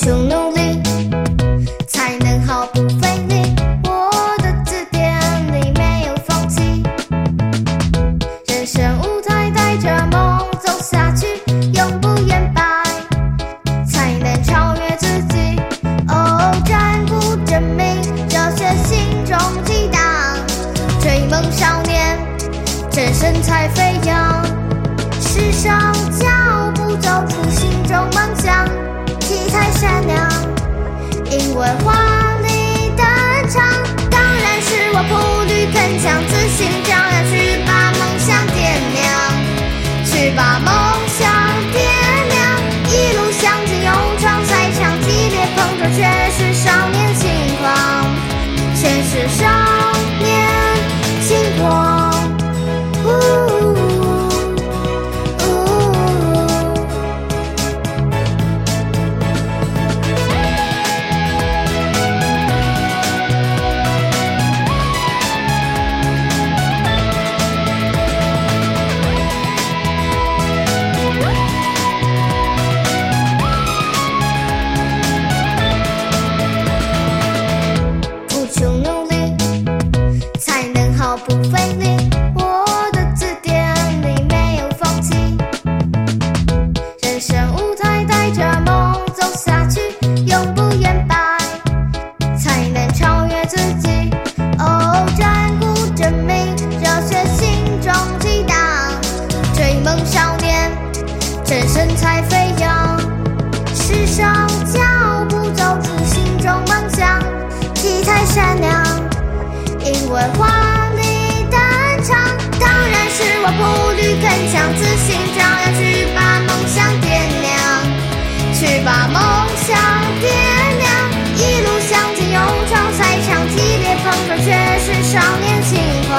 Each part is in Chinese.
求努力，才能毫不费力。我的字典里没有放弃。人生舞台带着梦走下去，永不言败，才能超越自己。哦，战鼓震鸣，热血心中激荡，追梦少年，乘神采飞扬，世上。把梦想点亮。一路向前，勇闯赛场，激烈碰撞，为华丽登场。当然是我步履铿锵，自信张扬，去把梦想点亮，去把梦想点亮。一路向前，勇闯赛场，激烈碰撞，却是少年轻狂，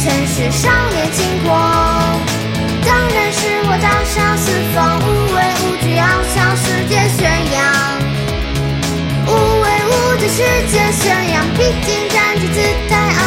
全是少年轻狂。当然是我大杀四方，无畏无惧，要向世界宣扬。无畏无惧，世界宣扬，披荆斩棘，姿态昂扬。